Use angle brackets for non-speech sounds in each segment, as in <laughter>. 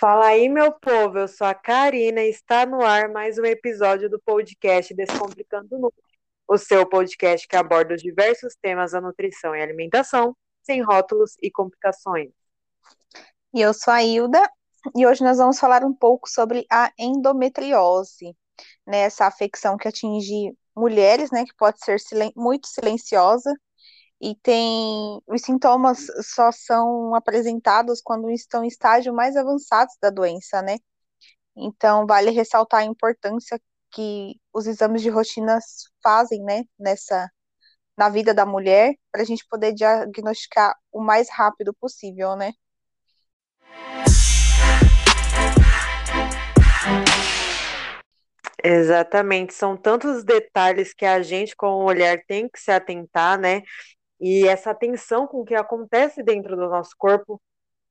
Fala aí, meu povo, eu sou a Karina e está no ar mais um episódio do podcast Descomplicando o Número, o seu podcast que aborda os diversos temas da nutrição e alimentação, sem rótulos e complicações. E eu sou a Hilda e hoje nós vamos falar um pouco sobre a endometriose, né, essa afecção que atinge mulheres, né, que pode ser silen muito silenciosa e tem os sintomas só são apresentados quando estão em estágio mais avançados da doença, né? Então vale ressaltar a importância que os exames de rotina fazem, né, nessa na vida da mulher, para a gente poder diagnosticar o mais rápido possível, né? Exatamente, são tantos detalhes que a gente, como mulher, tem que se atentar, né? E essa atenção com o que acontece dentro do nosso corpo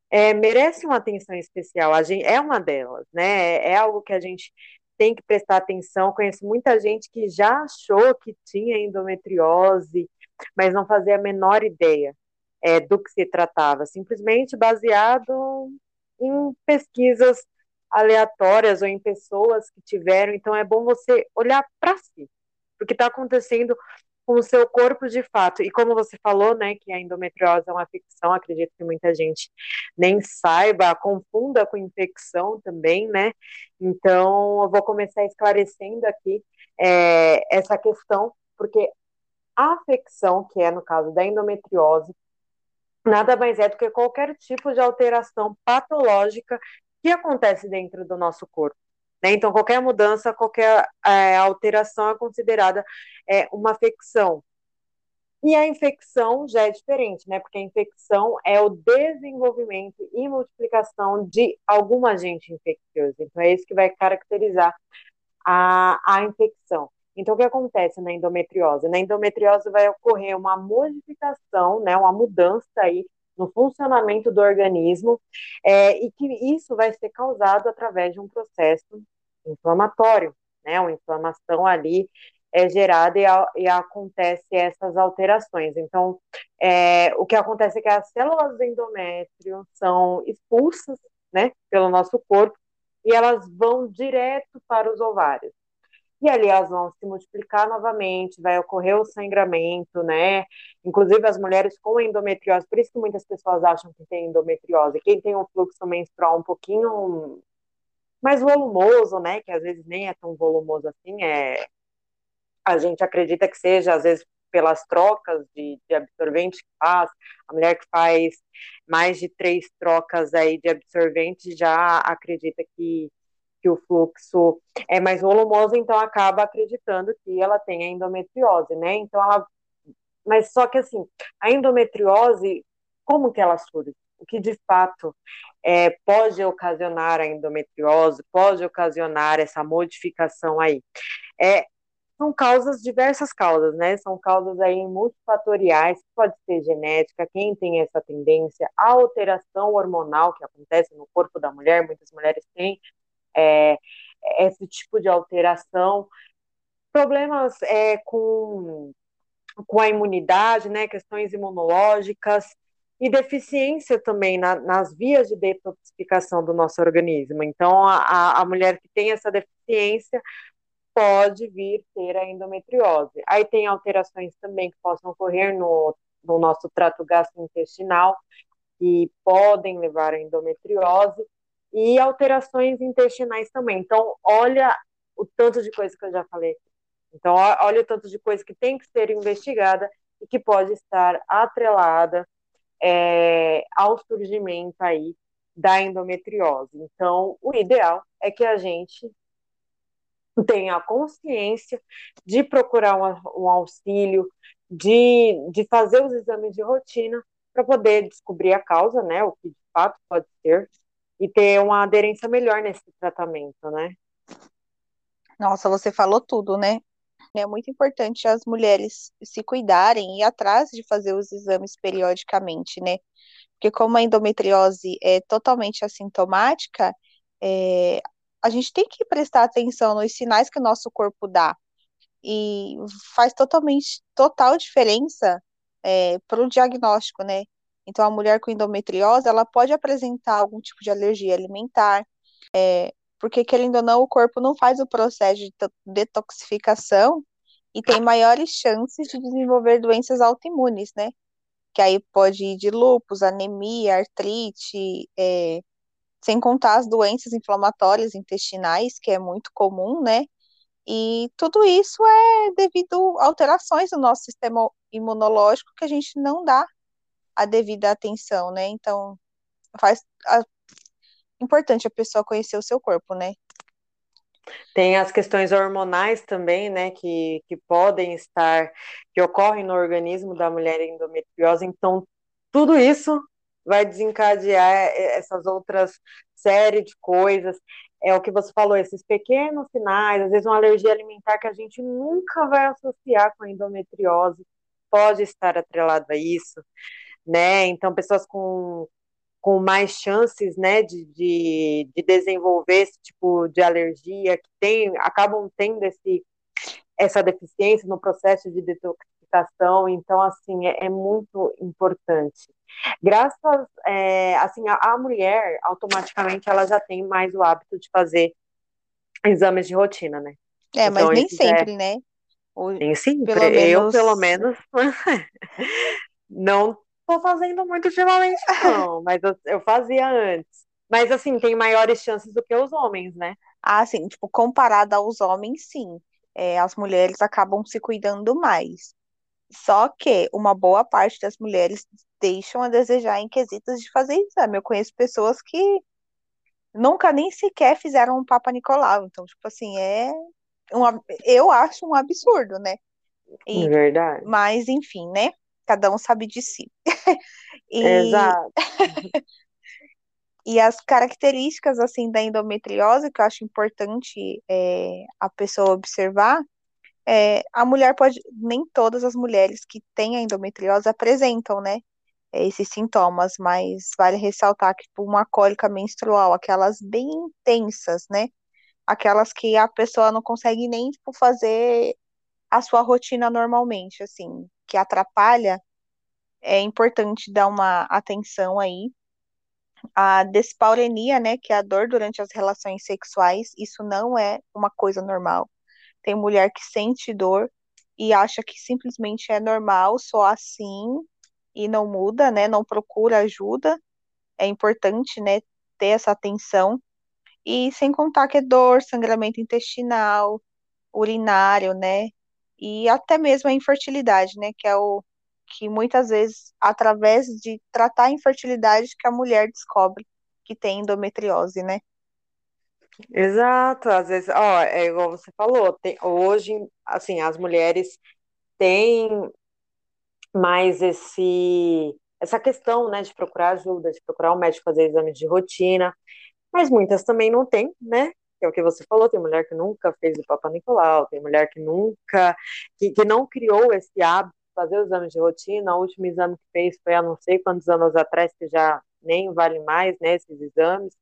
é, merece uma atenção especial. A gente, é uma delas, né? É, algo que a gente tem que prestar atenção. Conheço muita gente que já achou que tinha endometriose, mas não fazia a menor ideia é, do que se tratava, simplesmente baseado em pesquisas aleatórias ou em pessoas que tiveram. Então é bom você olhar para si, porque está acontecendo com o seu corpo de fato. E como você falou, né, que a endometriose é uma ficção, acredito que muita gente nem saiba, confunda com infecção também, né? Então, eu vou começar esclarecendo aqui é, essa questão, porque a afecção, que é no caso da endometriose, nada mais é do que qualquer tipo de alteração patológica que acontece dentro do nosso corpo. Né? Então, qualquer mudança, qualquer é, alteração é considerada é, uma afecção. E a infecção já é diferente, né? Porque a infecção é o desenvolvimento e multiplicação de algum agente infeccioso. Então, é isso que vai caracterizar a, a infecção. Então, o que acontece na endometriose? Na endometriose vai ocorrer uma modificação, né, uma mudança aí no funcionamento do organismo, é, e que isso vai ser causado através de um processo inflamatório, né? Uma inflamação ali é gerada e, e acontece essas alterações. Então, é, o que acontece é que as células do endométrio são expulsas, né, pelo nosso corpo e elas vão direto para os ovários e ali elas vão se multiplicar novamente, vai ocorrer o sangramento, né? Inclusive as mulheres com endometriose, por isso que muitas pessoas acham que tem endometriose. Quem tem um fluxo menstrual um pouquinho mais volumoso, né? Que às vezes nem é tão volumoso assim, é a gente acredita que seja, às vezes, pelas trocas de, de absorvente que faz, a mulher que faz mais de três trocas aí de absorvente já acredita que que o fluxo é mais volumoso, então acaba acreditando que ela tem a endometriose, né? Então ela mas só que assim, a endometriose, como que ela surge? O que de fato é, pode ocasionar a endometriose, pode ocasionar essa modificação aí? É, são causas, diversas causas, né? São causas aí multifatoriais, pode ser genética, quem tem essa tendência, a alteração hormonal que acontece no corpo da mulher, muitas mulheres têm é, esse tipo de alteração. Problemas é, com, com a imunidade, né, questões imunológicas e deficiência também na, nas vias de detoxificação do nosso organismo. Então, a, a mulher que tem essa deficiência pode vir ter a endometriose. Aí tem alterações também que possam ocorrer no, no nosso trato gastrointestinal, que podem levar à endometriose, e alterações intestinais também. Então, olha o tanto de coisa que eu já falei. Então, olha o tanto de coisa que tem que ser investigada e que pode estar atrelada é, ao surgimento aí da endometriose. Então, o ideal é que a gente tenha a consciência de procurar um, um auxílio, de, de fazer os exames de rotina para poder descobrir a causa, né, o que de fato pode ser, e ter uma aderência melhor nesse tratamento, né? Nossa, você falou tudo, né? É muito importante as mulheres se cuidarem e ir atrás de fazer os exames periodicamente, né? Porque como a endometriose é totalmente assintomática, é, a gente tem que prestar atenção nos sinais que o nosso corpo dá. E faz totalmente, total diferença é, para o diagnóstico, né? Então, a mulher com endometriose, ela pode apresentar algum tipo de alergia alimentar, é, porque, querendo ou não, o corpo não faz o processo de detoxificação e tem maiores chances de desenvolver doenças autoimunes, né? Que aí pode ir de lúpus, anemia, artrite, é, sem contar as doenças inflamatórias intestinais, que é muito comum, né? E tudo isso é devido a alterações no nosso sistema imunológico que a gente não dá a devida atenção, né? Então, faz a, importante a pessoa conhecer o seu corpo, né? Tem as questões hormonais também, né, que, que podem estar, que ocorrem no organismo da mulher endometriose, então tudo isso vai desencadear essas outras série de coisas. É o que você falou, esses pequenos sinais, às vezes uma alergia alimentar que a gente nunca vai associar com a endometriose, pode estar atrelado a isso, né? Então, pessoas com, com mais chances, né, de, de, de desenvolver esse tipo de alergia, que tem, acabam tendo esse, essa deficiência no processo de detoxificação, então, assim, é, é muito importante. Graças, é, assim, a, a, mulher, automaticamente, ela já tem mais o hábito de fazer exames de rotina, né? É, então, mas nem sempre, é... né? Nem sempre. Pelo eu, menos... pelo menos, <laughs> não tô fazendo muito ultimamente, <laughs> não, mas eu, eu fazia antes. Mas, assim, tem maiores chances do que os homens, né? Ah, sim, tipo, comparado aos homens, sim. É, as mulheres acabam se cuidando mais. Só que uma boa parte das mulheres deixam a desejar em quesitos de fazer exame. Eu conheço pessoas que nunca nem sequer fizeram um Papa Nicolau. Então, tipo assim, é um, eu acho um absurdo, né? E, Verdade. Mas, enfim, né? Cada um sabe de si. <laughs> e, Exato. <laughs> e as características, assim, da endometriose, que eu acho importante é, a pessoa observar, é, a mulher pode, nem todas as mulheres que têm a endometriose apresentam, né, esses sintomas, mas vale ressaltar que tipo, uma cólica menstrual, aquelas bem intensas, né, aquelas que a pessoa não consegue nem, tipo, fazer a sua rotina normalmente, assim, que atrapalha, é importante dar uma atenção aí. A despaurenia, né, que é a dor durante as relações sexuais, isso não é uma coisa normal. Tem mulher que sente dor e acha que simplesmente é normal, só assim, e não muda, né? Não procura ajuda. É importante, né, ter essa atenção. E sem contar que é dor, sangramento intestinal, urinário, né? E até mesmo a infertilidade, né? Que é o que muitas vezes, através de tratar a infertilidade, que a mulher descobre que tem endometriose, né? Exato, às vezes, ó, é igual você falou, tem, hoje, assim, as mulheres têm mais esse, essa questão, né, de procurar ajuda, de procurar um médico fazer exames de rotina, mas muitas também não têm, né, que é o que você falou, tem mulher que nunca fez o Papa Nicolau, tem mulher que nunca, que, que não criou esse hábito de fazer os exames de rotina, o último exame que fez foi há não sei quantos anos atrás, que já nem vale mais, né, esses exames,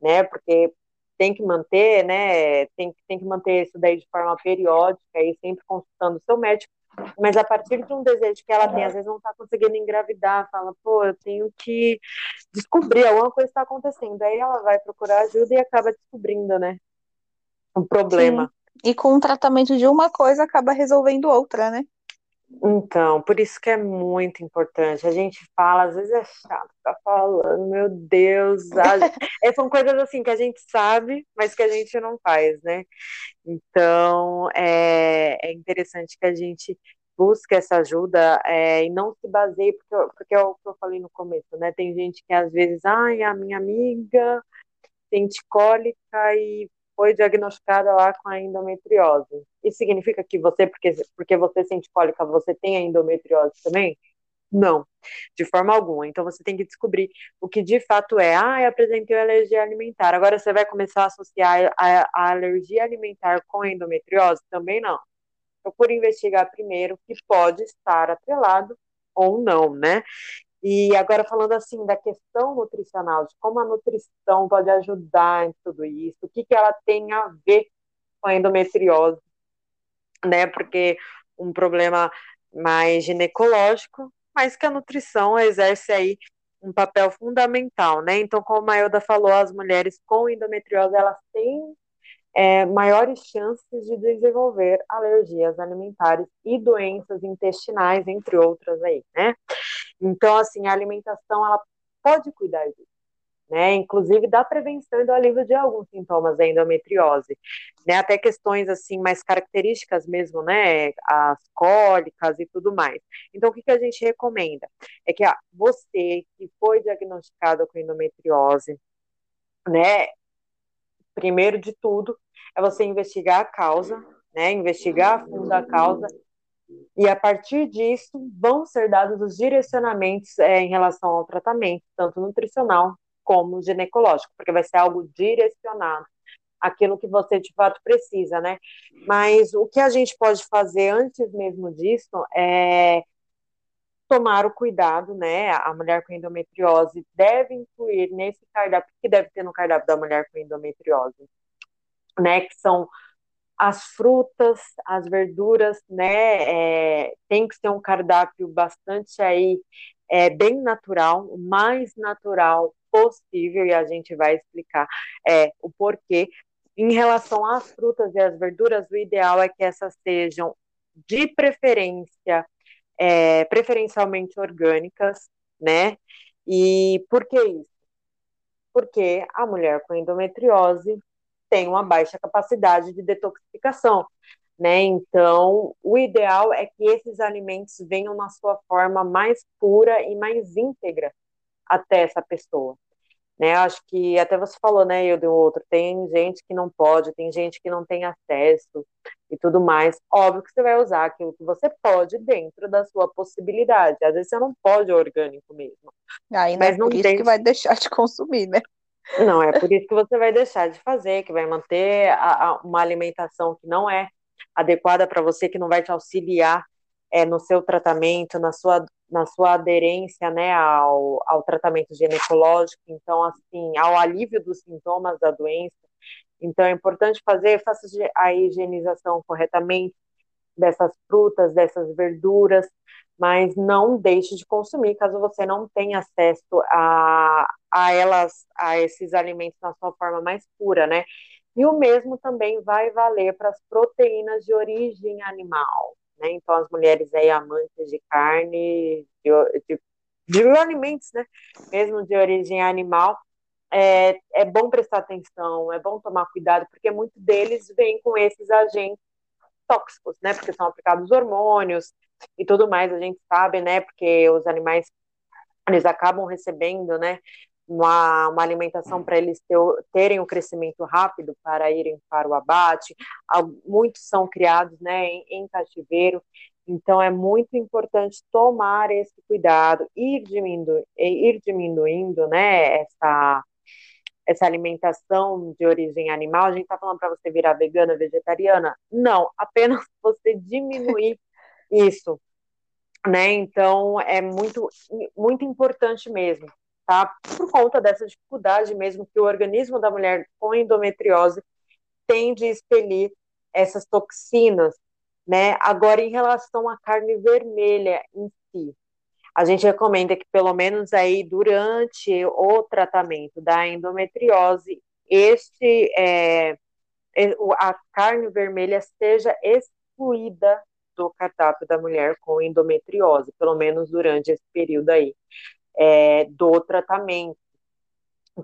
né, porque tem que manter, né? Tem, tem que manter isso daí de forma periódica e sempre consultando o seu médico. Mas a partir de um desejo que ela tem, às vezes não está conseguindo engravidar, fala, pô, eu tenho que descobrir, alguma coisa está acontecendo. Aí ela vai procurar ajuda e acaba descobrindo, né? Um problema. Sim. E com o tratamento de uma coisa acaba resolvendo outra, né? Então, por isso que é muito importante. A gente fala, às vezes é chato ficar falando, meu Deus. É, são coisas assim que a gente sabe, mas que a gente não faz, né? Então, é, é interessante que a gente busque essa ajuda é, e não se baseie, porque, porque é o que eu falei no começo, né? Tem gente que às vezes, ai, a minha amiga sente cólica e foi diagnosticada lá com a endometriose. Isso significa que você, porque, porque você sente cólica, você tem a endometriose também? Não, de forma alguma. Então você tem que descobrir o que de fato é. Ah, eu apresentei alergia alimentar. Agora você vai começar a associar a, a alergia alimentar com a endometriose? Também não. Procure investigar primeiro que pode estar atrelado ou não, né? E agora falando assim da questão nutricional, de como a nutrição pode ajudar em tudo isso, o que, que ela tem a ver com a endometriose, né? Porque um problema mais ginecológico, mas que a nutrição exerce aí um papel fundamental, né? Então, como a Elda falou, as mulheres com endometriose, elas têm é, maiores chances de desenvolver alergias alimentares e doenças intestinais, entre outras aí, né? Então, assim, a alimentação, ela pode cuidar disso né? Inclusive da prevenção e do alívio de alguns sintomas da endometriose, né? Até questões assim mais características mesmo, né? As cólicas e tudo mais. Então, o que, que a gente recomenda? É que ah, você que foi diagnosticado com endometriose, né? Primeiro de tudo, é você investigar a causa, né? Investigar a fundo a causa e a partir disso vão ser dados os direcionamentos é, em relação ao tratamento, tanto nutricional como ginecológico, porque vai ser algo direcionado aquilo que você de fato precisa, né? Mas o que a gente pode fazer antes mesmo disso é tomar o cuidado, né? A mulher com endometriose deve incluir nesse cardápio, que deve ter no cardápio da mulher com endometriose, né? Que são as frutas, as verduras, né? É, tem que ser um cardápio bastante aí é, bem natural, o mais natural possível, e a gente vai explicar é, o porquê. Em relação às frutas e às verduras, o ideal é que essas sejam de preferência, é, preferencialmente orgânicas, né? E por que isso? Porque a mulher com endometriose tem uma baixa capacidade de detoxificação, né? Então, o ideal é que esses alimentos venham na sua forma mais pura e mais íntegra, até essa pessoa. Né, acho que até você falou, né, eu de outro, tem gente que não pode, tem gente que não tem acesso e tudo mais. Óbvio que você vai usar aquilo que você pode dentro da sua possibilidade. Às vezes você não pode orgânico mesmo. É mas é não por isso tem... que vai deixar de consumir, né? Não, é por isso que você vai deixar de fazer, que vai manter a, a, uma alimentação que não é adequada para você, que não vai te auxiliar é, no seu tratamento, na sua, na sua aderência né, ao, ao tratamento ginecológico, então, assim, ao alívio dos sintomas da doença. Então, é importante fazer, faça a higienização corretamente dessas frutas, dessas verduras, mas não deixe de consumir caso você não tenha acesso a, a elas, a esses alimentos na sua forma mais pura, né? E o mesmo também vai valer para as proteínas de origem animal né? Então, as mulheres aí amantes de carne, de, de, de alimentos, né? Mesmo de origem animal, é, é bom prestar atenção, é bom tomar cuidado, porque muitos deles vêm com esses agentes tóxicos, né? Porque são aplicados hormônios e tudo mais, a gente sabe, né? Porque os animais eles acabam recebendo, né? uma, uma alimentação para eles ter, terem um crescimento rápido para irem para o abate. Muitos são criados né, em, em cativeiro, então é muito importante tomar esse cuidado, ir, diminu ir diminuindo né, essa, essa alimentação de origem animal. A gente está falando para você virar vegana, vegetariana? Não, apenas <laughs> você diminuir isso. Né? Então é muito, muito importante mesmo tá? Por conta dessa dificuldade mesmo que o organismo da mulher com endometriose tem de expelir essas toxinas, né? Agora, em relação à carne vermelha em si, a gente recomenda que pelo menos aí durante o tratamento da endometriose, este é, a carne vermelha seja excluída do cardápio da mulher com endometriose, pelo menos durante esse período aí é, do tratamento,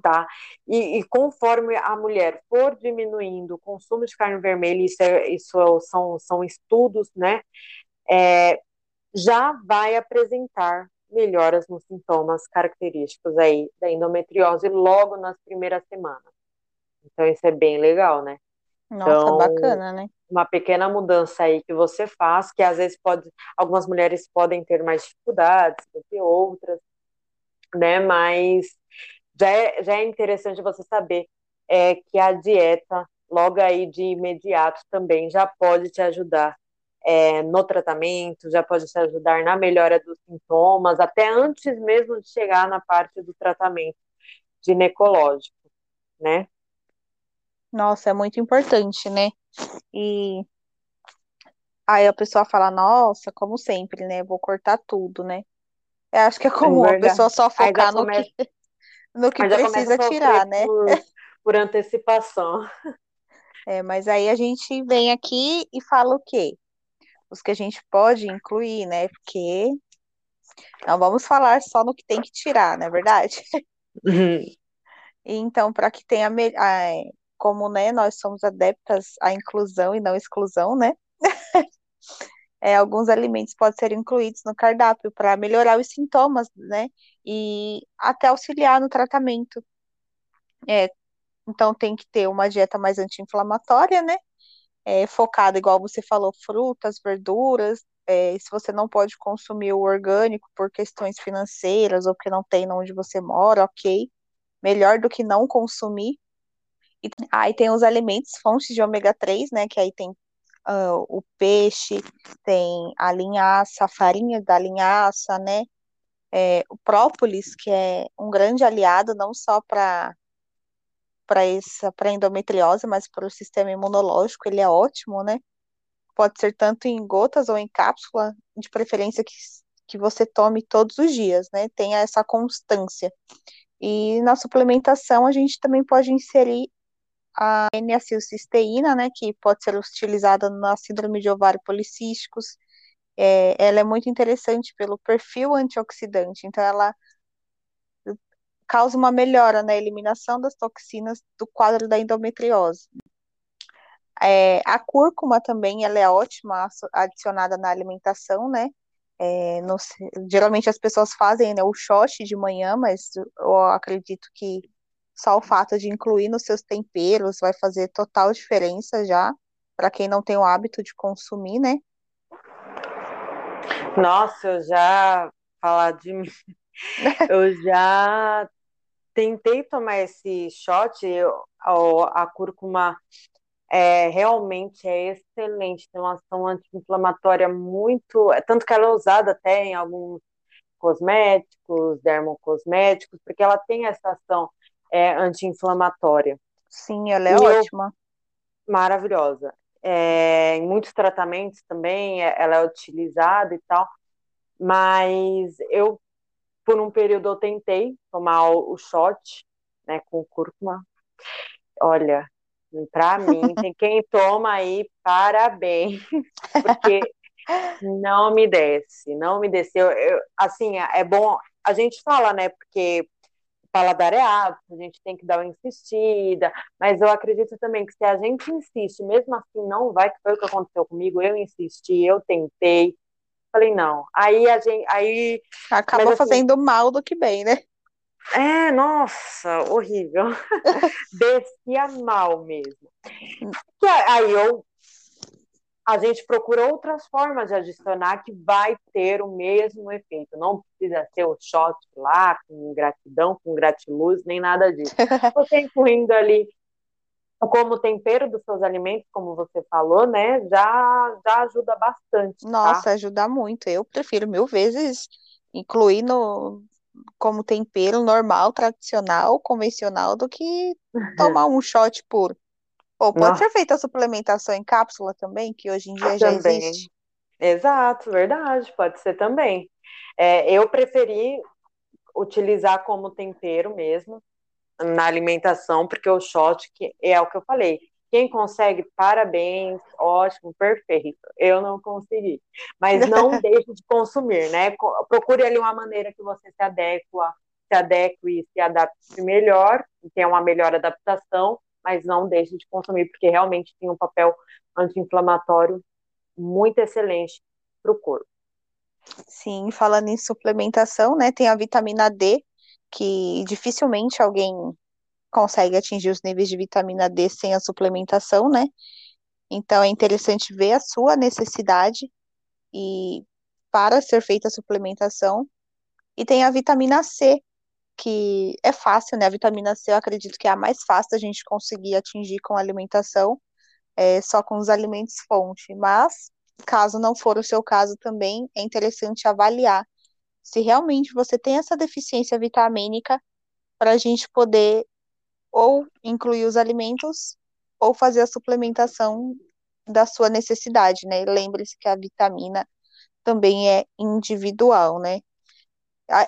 tá? E, e, conforme a mulher for diminuindo o consumo de carne vermelha, isso, é, isso são, são estudos, né? É, já vai apresentar melhoras nos sintomas característicos aí da endometriose logo nas primeiras semanas. Então isso é bem legal, né? Nossa, então, bacana, né? Uma pequena mudança aí que você faz, que às vezes pode, algumas mulheres podem ter mais dificuldades do que outras, né? Mas já é, já é interessante você saber é, que a dieta, logo aí de imediato, também já pode te ajudar é, no tratamento, já pode te ajudar na melhora dos sintomas, até antes mesmo de chegar na parte do tratamento ginecológico, né? Nossa, é muito importante, né? E aí a pessoa fala, nossa, como sempre, né? Vou cortar tudo, né? Eu acho que é É comum a verdade. pessoa só focar no que, começa, <laughs> no que começa a precisa tirar, né? por, por antecipação. É, mas aí a gente vem aqui e fala o quê? Os que a gente pode incluir, né? Porque não vamos falar só no que tem que tirar, não é verdade? <laughs> E Então, para que tenha, é, como, né, nós somos adeptas à inclusão e não exclusão, né? <laughs> É, alguns alimentos podem ser incluídos no cardápio para melhorar os sintomas, né? E até auxiliar no tratamento. É, então, tem que ter uma dieta mais anti-inflamatória, né? É, focada, igual você falou, frutas, verduras. É, se você não pode consumir o orgânico por questões financeiras ou porque não tem onde você mora, ok. Melhor do que não consumir. E aí tem os alimentos, fontes de ômega 3, né? Que aí tem ah, o peixe, tem a linhaça, a farinha da linhaça, né? É, o própolis, que é um grande aliado não só para para essa para endometriose, mas para o sistema imunológico, ele é ótimo, né? Pode ser tanto em gotas ou em cápsula, de preferência que, que você tome todos os dias, né? Tenha essa constância. E na suplementação a gente também pode inserir a N-acetilcisteína, né, que pode ser utilizada na síndrome de ovário policísticos. É, ela é muito interessante pelo perfil antioxidante, então ela causa uma melhora na eliminação das toxinas do quadro da endometriose. É, a cúrcuma também, ela é ótima adicionada na alimentação, né? É, geralmente as pessoas fazem, né, o shot de manhã, mas eu acredito que só o fato de incluir nos seus temperos vai fazer total diferença já, para quem não tem o hábito de consumir, né? Nossa, eu já falar de mim, <laughs> eu já tentei tomar esse shot, eu- a, a cúrcuma é, realmente é excelente, tem uma ação anti-inflamatória muito, é tanto que ela é usada até em alguns cosméticos, dermocosméticos, porque ela tem essa ação é, anti-inflamatória. Sim, ela é E ótima. maravilhosa. É, em muitos tratamentos também é- ela é utilizada e tal, mas eu, por um período, eu tentei tomar o, o shot, né, com cúrcuma. Olha, pra mim, <laughs> tem quem toma aí, parabéns, <laughs> porque não me desce, não me desceu. Eu, assim, é bom, a gente fala, né, porque paladar é apto, a gente tem que dar uma insistida, mas eu acredito também que se a gente insiste, mesmo assim não vai, que foi o que aconteceu comigo, eu insisti, eu tentei, falei, não. Aí a gente, aí, Acaba mas assim, fazendo mal do que bem, né? é, nossa, horrível. <laughs> Descia mal mesmo. Que aí eu, a gente procura outras formas de adicionar que vai ter o mesmo efeito. Não precisa ser o shot lá, com gratidão, com gratiluz, nem nada disso. <laughs> Você incluindo ali como tempero dos seus alimentos, como você falou, né, já, já ajuda bastante, tá? Nossa, ajuda muito. Eu prefiro mil vezes incluir no, como tempero normal, tradicional, convencional, do que tomar <laughs> um shot puro. Ou pode Nossa, ser feita a suplementação em cápsula também, que hoje em dia já também. existe. Exato, verdade, pode ser também. É, eu preferi utilizar como tempero mesmo na alimentação, porque o shot que é o que eu falei. Quem consegue, parabéns, ótimo, perfeito. Eu não consegui. Mas não <laughs> deixe de consumir, né? Procure ali uma maneira que você se adequa, se adeque e se adapte melhor, tenha uma melhor adaptação, mas não deixe de consumir, porque realmente tem um papel anti-inflamatório muito excelente para o corpo. Sim, falando em suplementação, né, tem a vitamina D, que dificilmente alguém consegue atingir os níveis de vitamina D sem a suplementação, né? Então é interessante ver a sua necessidade e para ser feita a suplementação. E tem a vitamina C, que é fácil, né? A vitamina C eu acredito que é a mais fácil da gente conseguir atingir com alimentação, é, só com os alimentos fonte. Mas, caso não for o seu caso também, é interessante avaliar se realmente você tem essa deficiência vitamínica para a gente poder ou incluir os alimentos ou fazer a suplementação da sua necessidade, né? Lembre-se que a vitamina também é individual, né?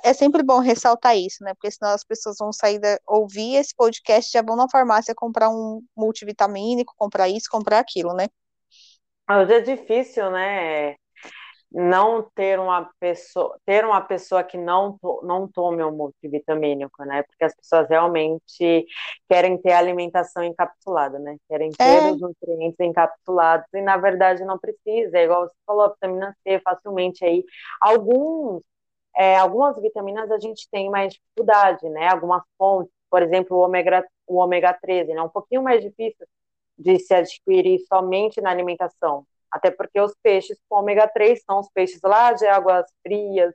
É sempre bom ressaltar isso, né? Porque senão as pessoas vão sair da, ouvir esse podcast já vão na farmácia comprar um multivitamínico, comprar isso, comprar aquilo, né? Hoje é difícil, né? não ter uma pessoa, ter uma pessoa que não, não tome um multivitamínico, né? Porque as pessoas realmente querem ter alimentação encapsulada, né? Querem ter é. os nutrientes encapsulados e na verdade não precisa, é igual você falou, a vitamina C facilmente aí. Alguns, é, algumas vitaminas a gente tem mais dificuldade, né? Algumas fontes, por exemplo, o ômega, o ômega 13, né? Um pouquinho mais difícil de se adquirir somente na alimentação até porque os peixes com ômega 3 são os peixes lá de águas frias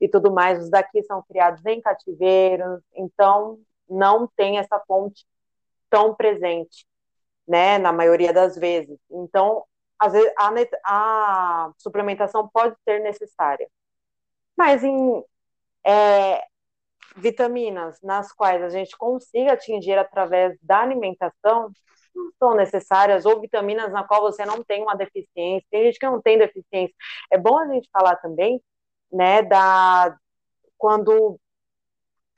e tudo mais, os daqui são criados em cativeiros, então não tem essa fonte tão presente, né, na maioria das vezes. Então, às vezes, a, a suplementação pode ser necessária. Mas em é, vitaminas nas quais a gente consiga atingir através da alimentação, não são necessárias, ou vitaminas na qual você não tem uma deficiência. Tem gente que não tem deficiência. É bom a gente falar também, né, da quando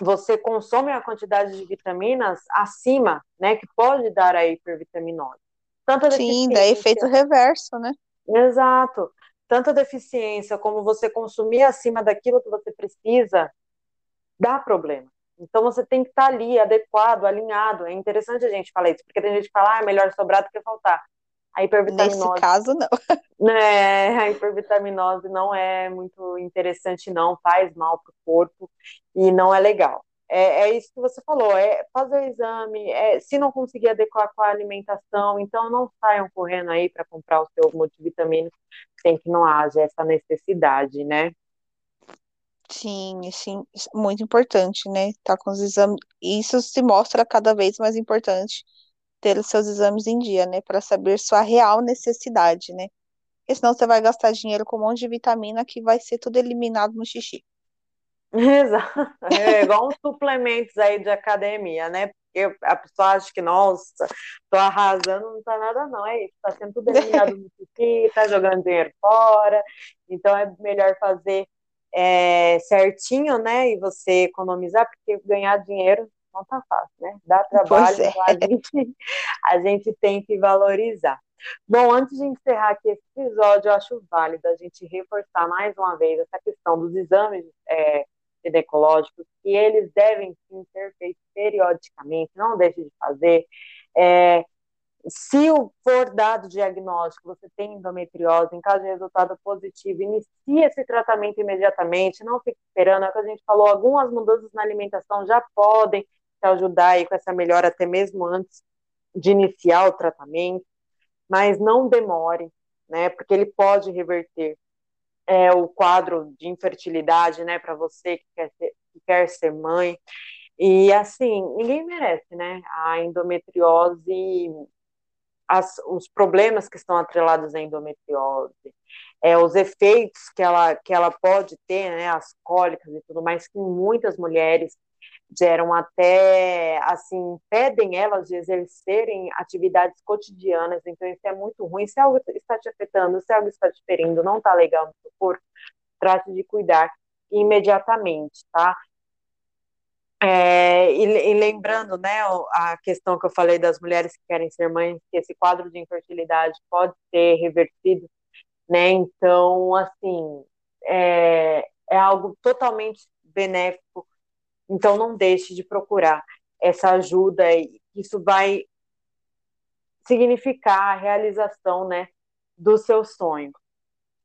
você consome a quantidade de vitaminas acima, né, que pode dar a hipervitaminose. Tanto Sim, dá efeito reverso, né? Exato. Tanto a deficiência como você consumir acima daquilo que você precisa, dá problema. Então você tem que estar tá ali, adequado, alinhado. É interessante a gente falar isso, porque tem gente que fala, ah, é melhor sobrar do que faltar. A hipervitaminose. Nesse caso, não. <laughs> Né, a hipervitaminose não é muito interessante, não, faz mal para o corpo e não é legal. É, é, isso que você falou, é fazer o exame, é, se não conseguir adequar com a alimentação, então não saiam correndo aí para comprar o seu multivitamínico sem que não haja essa necessidade, né? Sim, sim, muito importante, né? Tá com os exames. Isso se mostra cada vez mais importante ter os seus exames em dia, né? Para saber sua real necessidade, né? Porque senão você vai gastar dinheiro com um monte de vitamina que vai ser tudo eliminado no xixi. <laughs> Exato. É igual uns suplementos aí de academia, né? A pessoa acha que, nossa, tô arrasando, não tá nada, não. É isso, tá sendo tudo eliminado no <laughs> xixi, tá jogando dinheiro fora. Então é melhor fazer é, certinho, né? E você economizar, porque ganhar dinheiro não tá fácil, né? Dá trabalho, é. a, gente, a gente tem que valorizar. Bom, antes de encerrar aqui esse episódio, eu acho válido a gente reforçar mais uma vez essa questão dos exames é, ginecológicos, que eles devem sim ser feitos periodicamente, não deixe de fazer. É, se for dado diagnóstico, você tem endometriose, em caso de resultado positivo, inicie esse tratamento imediatamente, não fique esperando, é o que a gente falou, algumas mudanças na alimentação já podem te ajudar aí com essa melhora até mesmo antes de iniciar o tratamento, mas não demore, né, porque ele pode reverter é, o quadro de infertilidade, né, para você que quer, ser, que quer ser mãe, e assim, ninguém merece, né? A endometriose as, os problemas que estão atrelados à endometriose, é, os efeitos que ela, que ela pode ter, né, as cólicas e tudo mais, que muitas mulheres geram até, assim, impedem elas de exercerem atividades cotidianas, então isso é muito ruim, se algo está te afetando, se algo está te ferindo, não está legal no seu corpo, trate de cuidar imediatamente, tá? É, e, e, lembrando, né, a questão que eu falei das mulheres que querem ser mães, que esse quadro de infertilidade pode ser revertido, né, então, assim, é, é algo totalmente benéfico, então não deixe de procurar essa ajuda, e isso vai significar a realização, né, do seu sonho.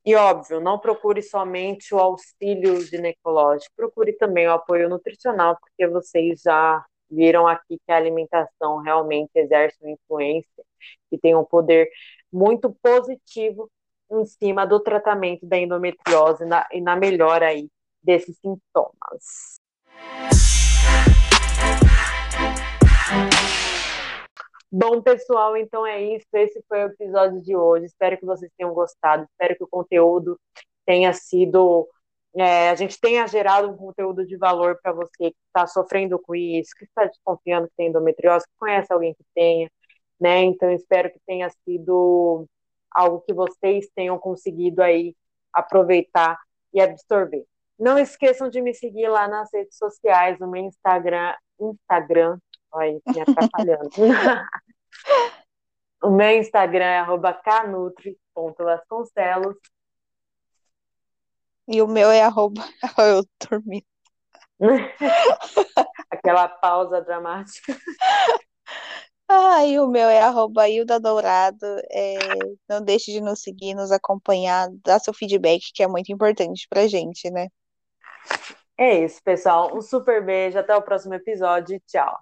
E óbvio, não procure somente o auxílio ginecológico, procure também o apoio nutricional, porque vocês já viram aqui que a alimentação realmente exerce uma influência e tem um poder muito positivo em cima do tratamento da endometriose na, e na melhora aí desses sintomas. Bom, pessoal, então é isso. Esse foi o episódio de hoje. Espero que vocês tenham gostado. Espero que o conteúdo tenha sido. É, a gente tenha gerado um conteúdo de valor para você que está sofrendo com isso, que está desconfiando que tem endometriose, que conhece alguém que tenha, né? Então, espero que tenha sido algo que vocês tenham conseguido aí aproveitar e absorver. Não esqueçam de me seguir lá nas redes sociais, no meu Instagram, Instagram, olha, me atrapalhando. <laughs> o meu Instagram é canutri.vasconcelos. E o meu é arroba <laughs> eu dormi. <laughs> Aquela pausa dramática. Ah, e o meu é arroba Hilda Dourado. É, não deixe de nos seguir, nos acompanhar, dar seu feedback, que é muito importante pra gente, né? É isso, pessoal. Um super beijo. Até o próximo episódio. Tchau.